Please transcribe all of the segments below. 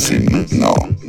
tuned. C'est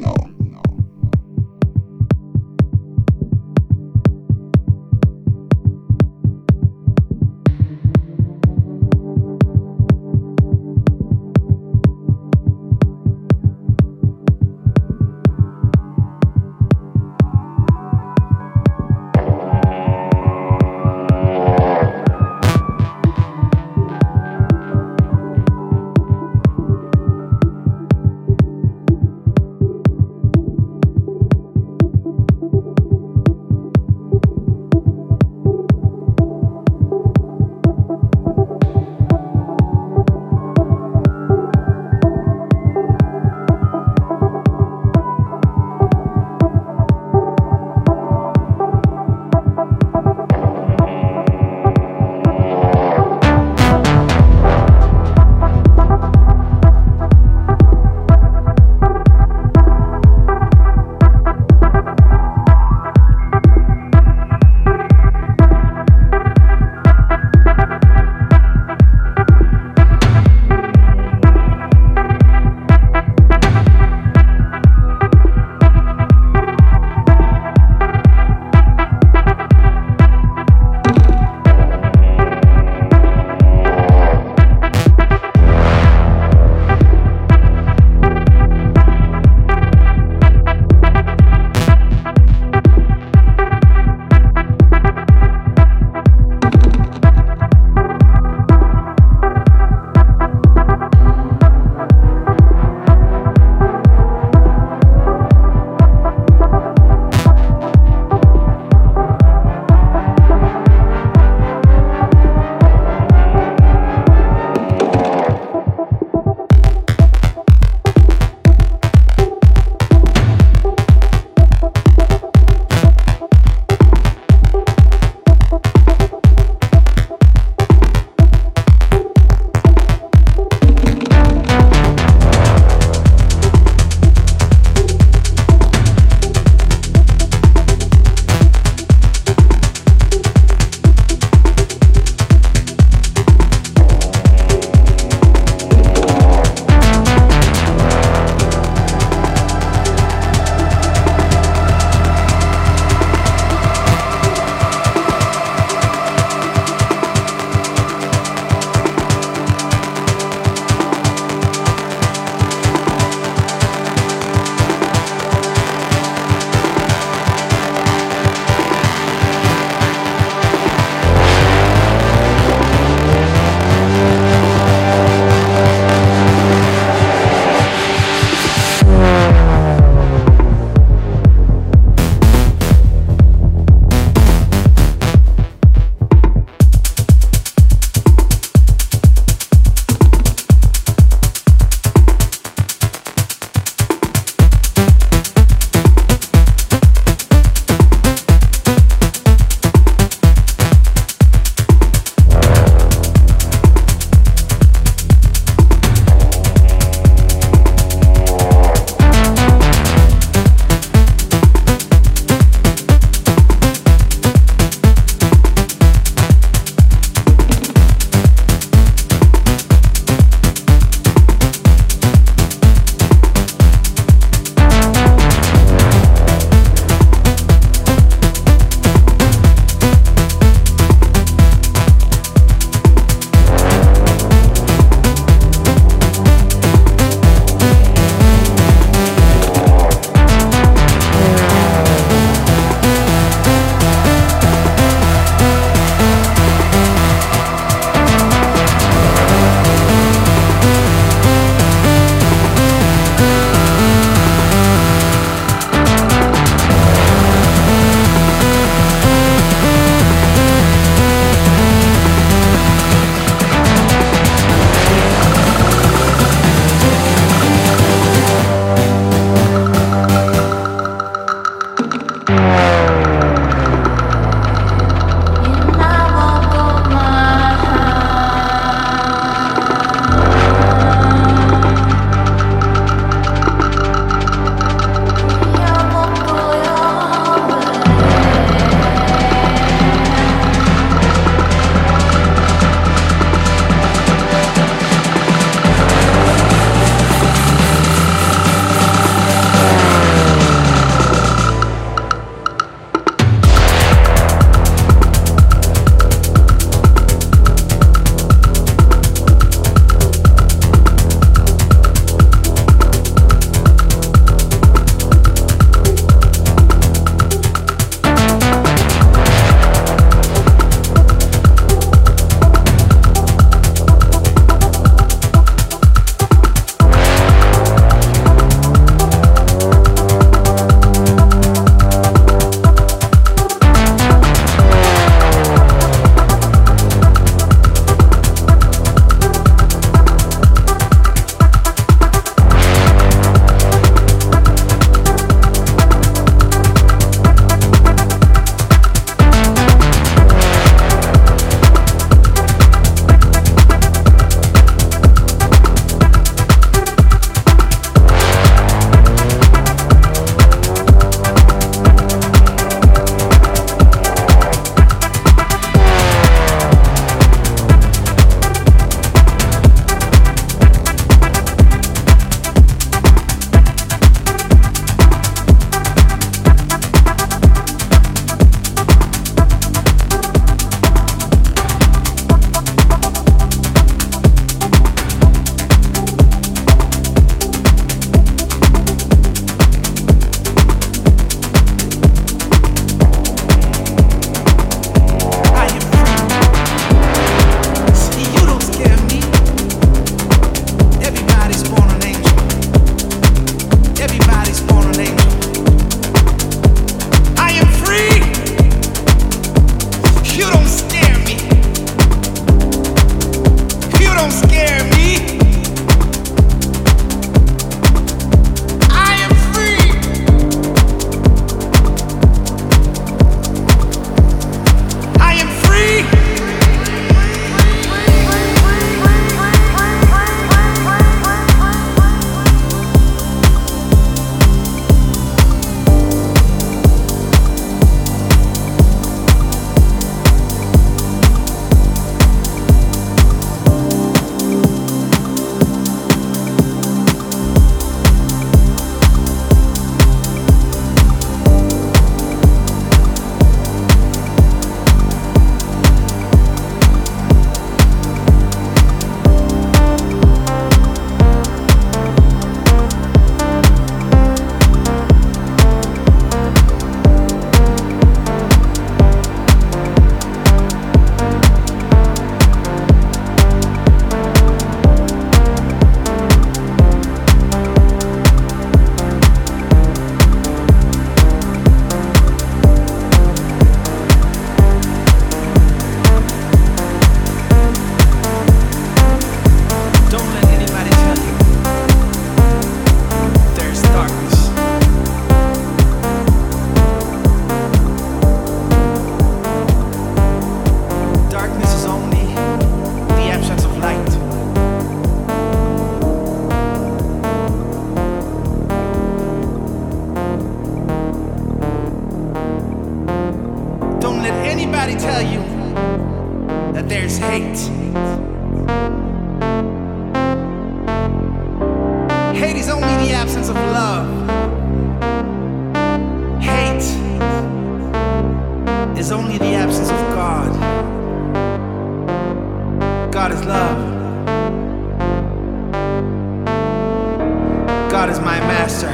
God is my master.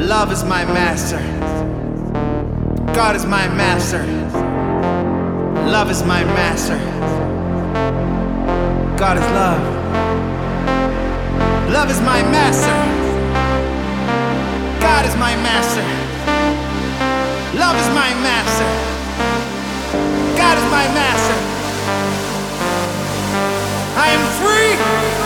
Love is my master. God is my master. Love is my master. God is love. Love is my master. God is my master. Love is my master. God is my master. I am free.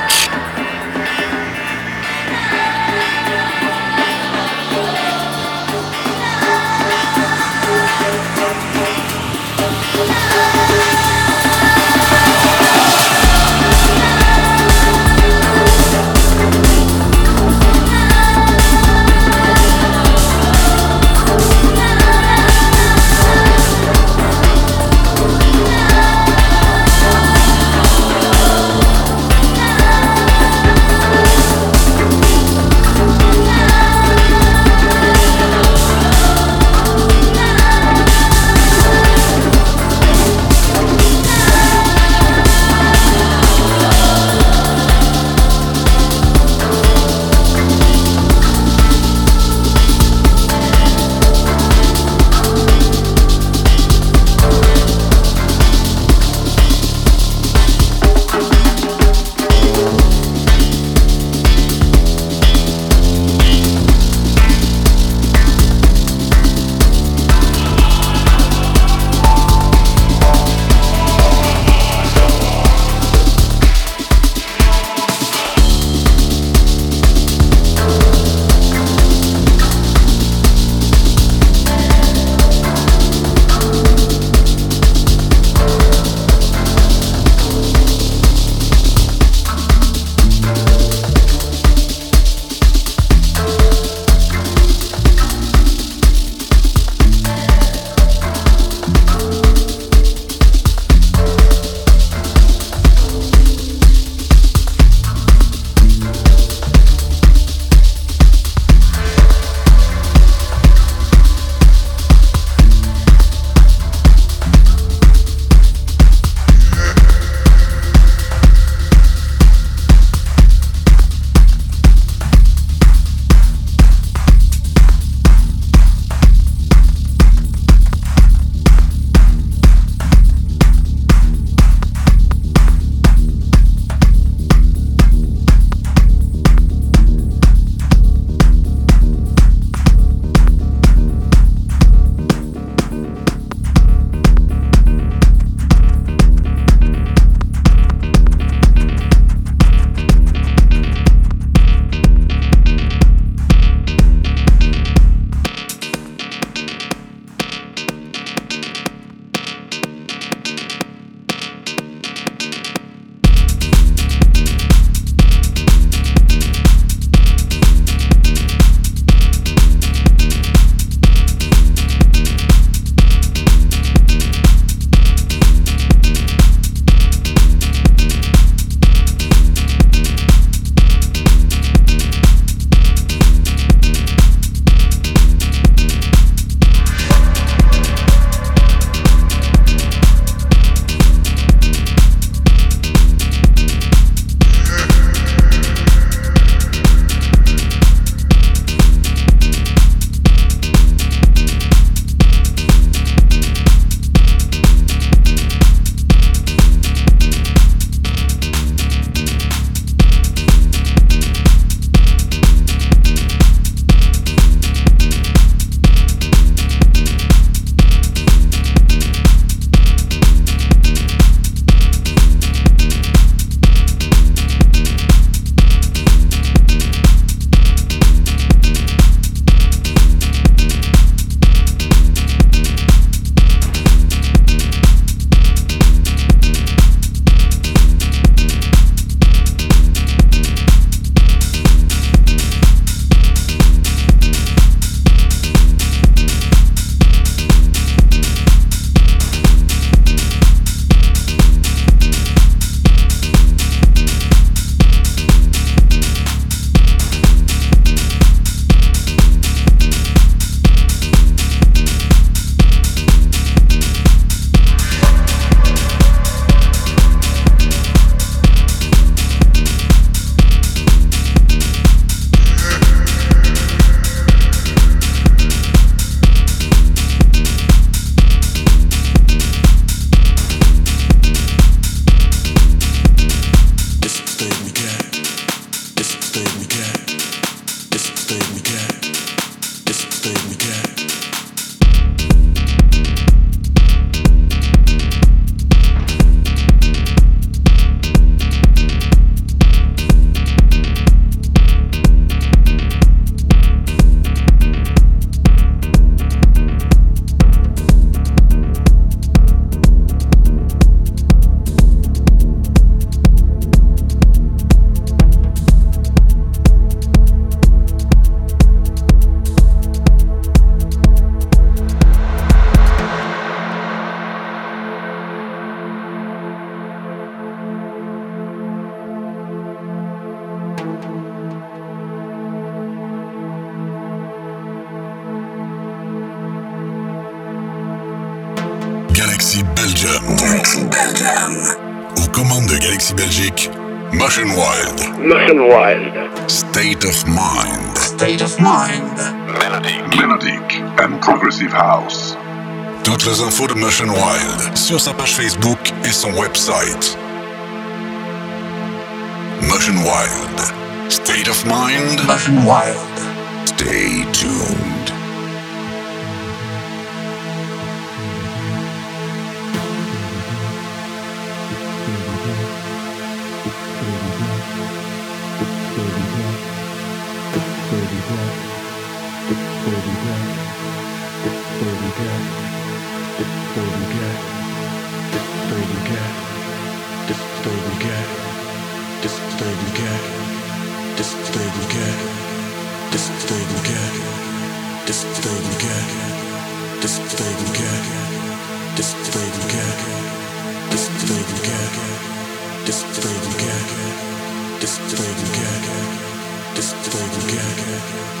Aux commandes de Galaxy Belgique, Motion Wild. Motion Wild. State of Mind. State of mind. Melodic, melodic and progressive house. Toutes les infos de Motion Wild sur sa page Facebook et son website. Motion Wild. State of Mind. Motion wild. Stay tuned. It's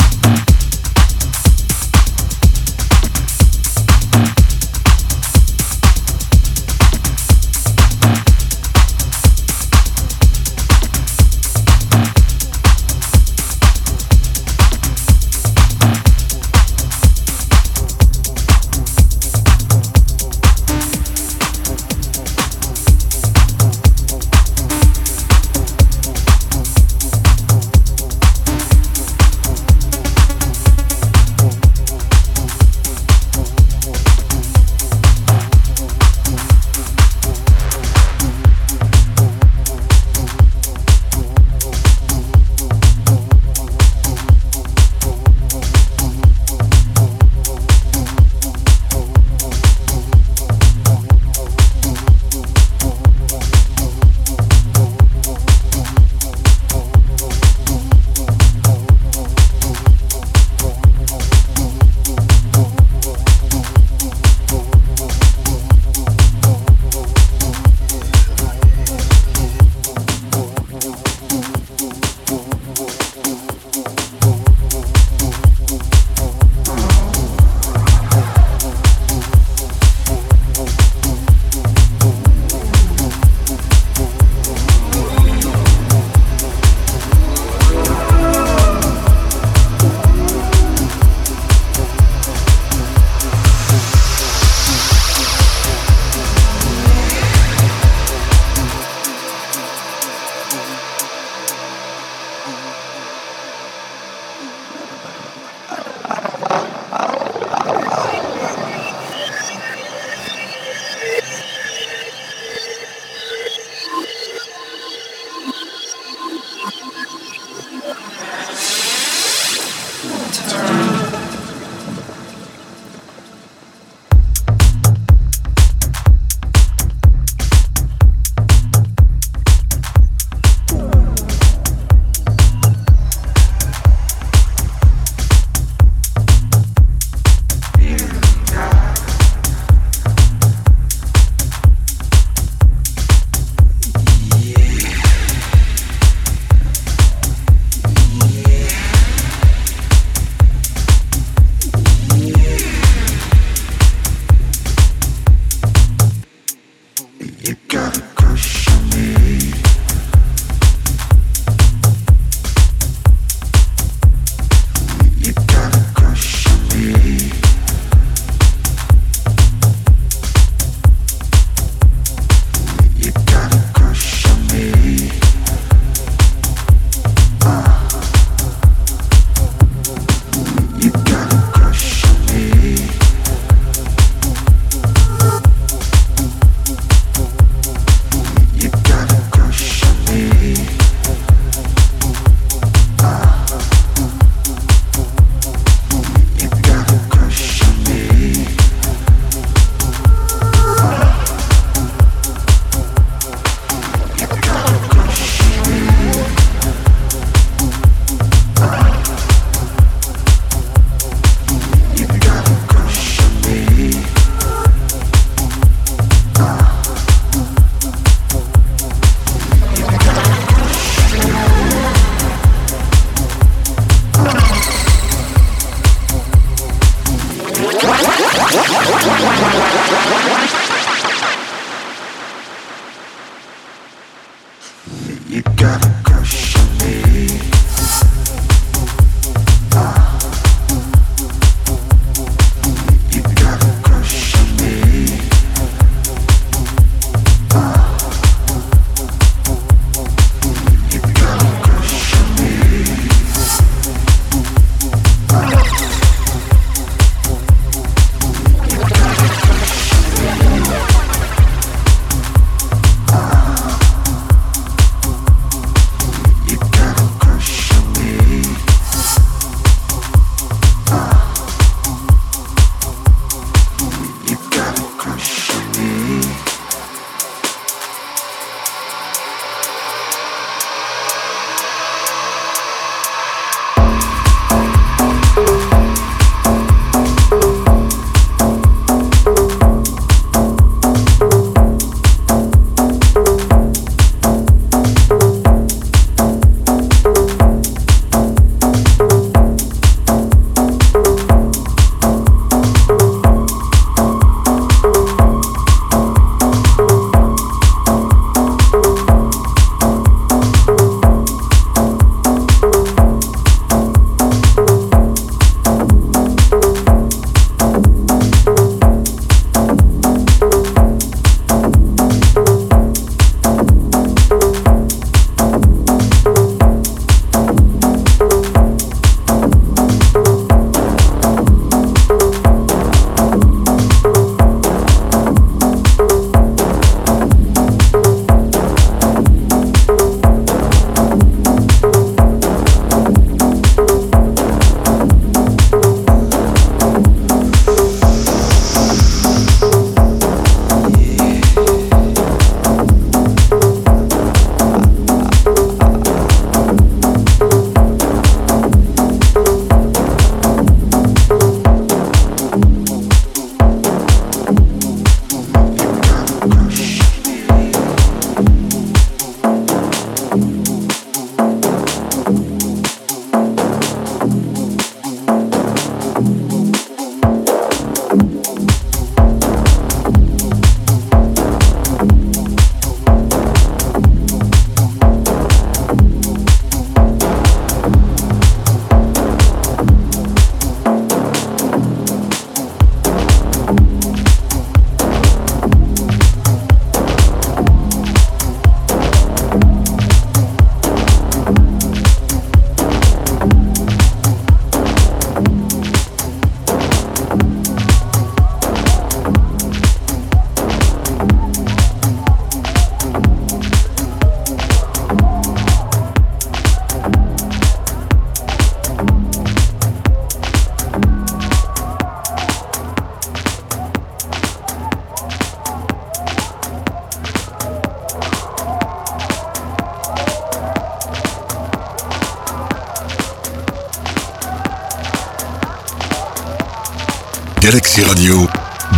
Galaxy Radio,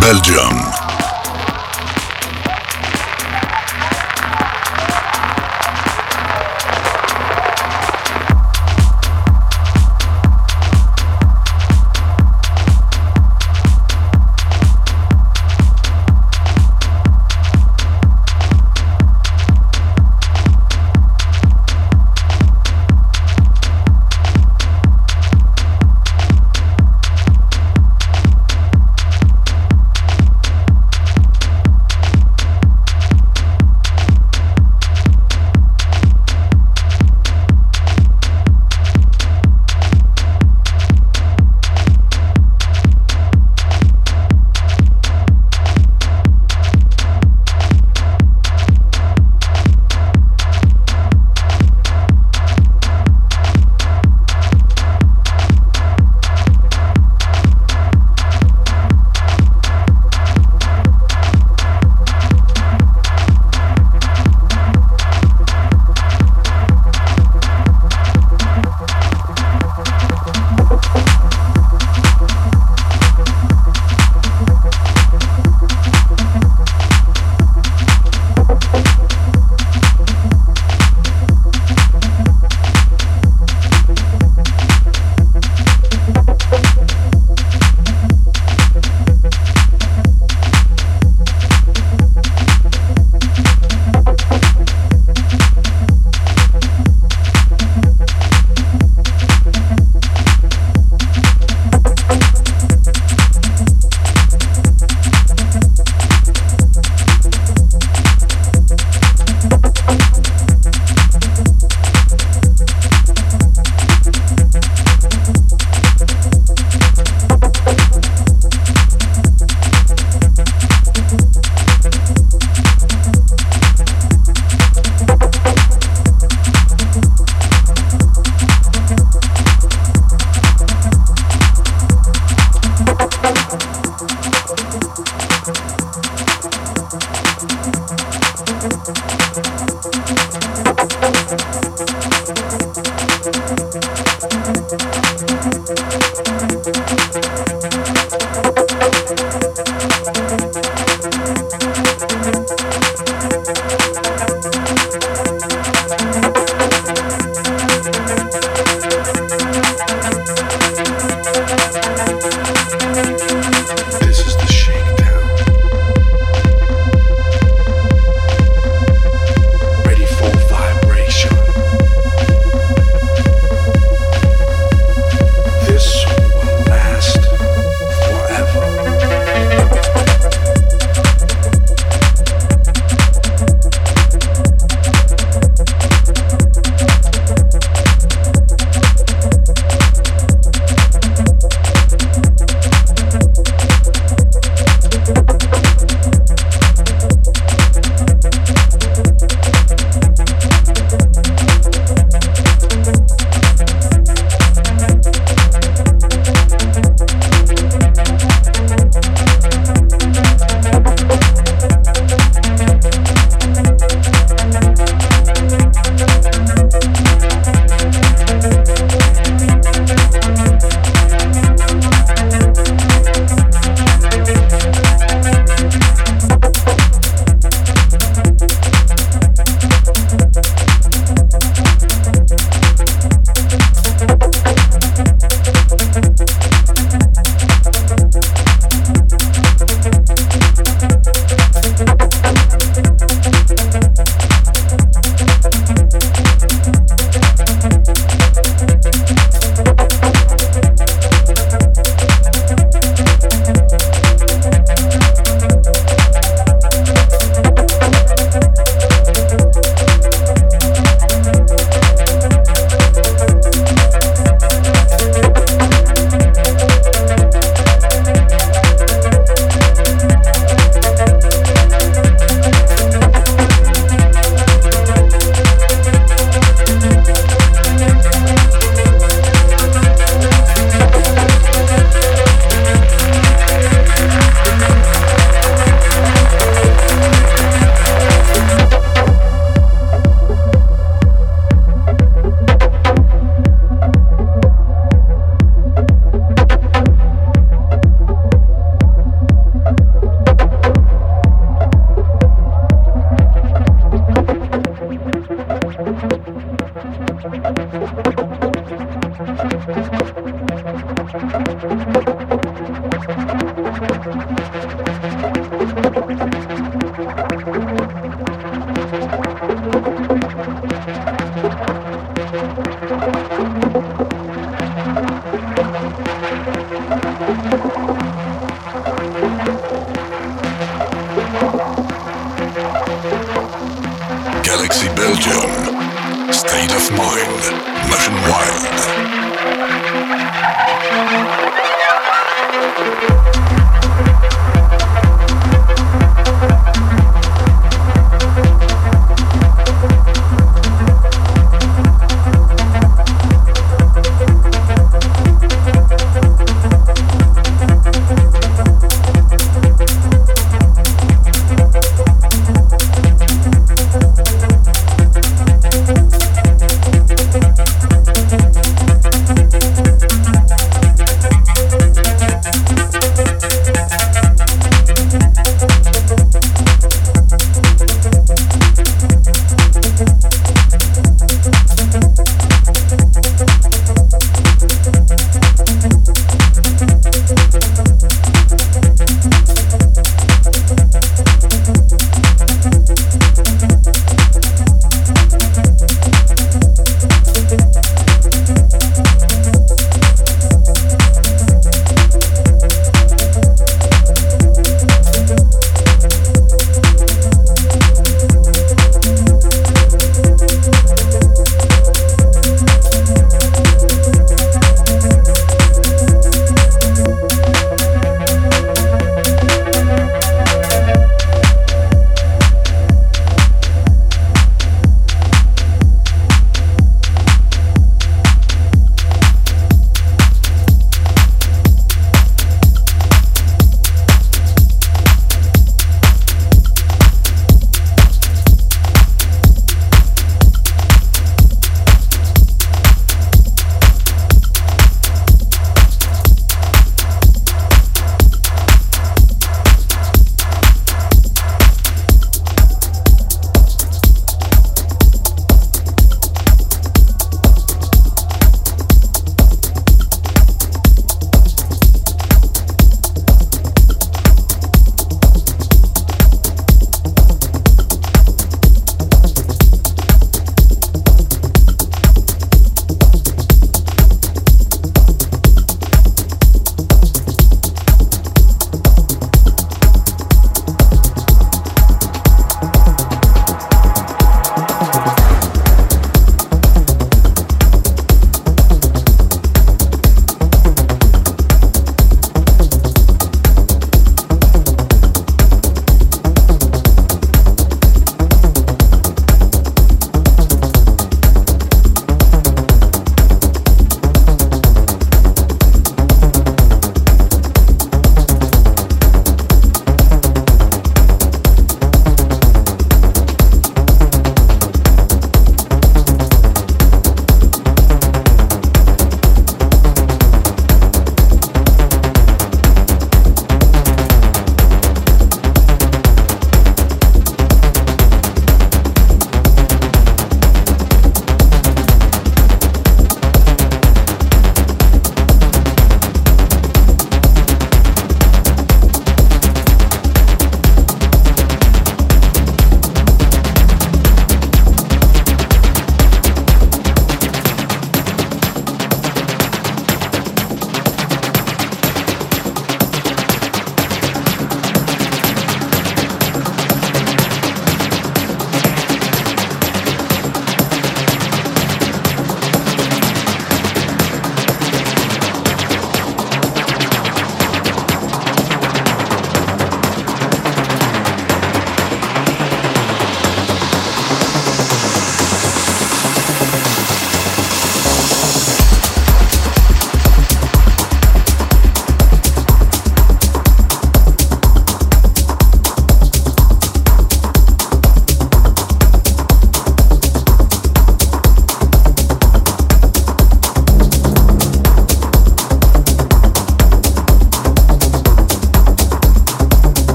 Belgium.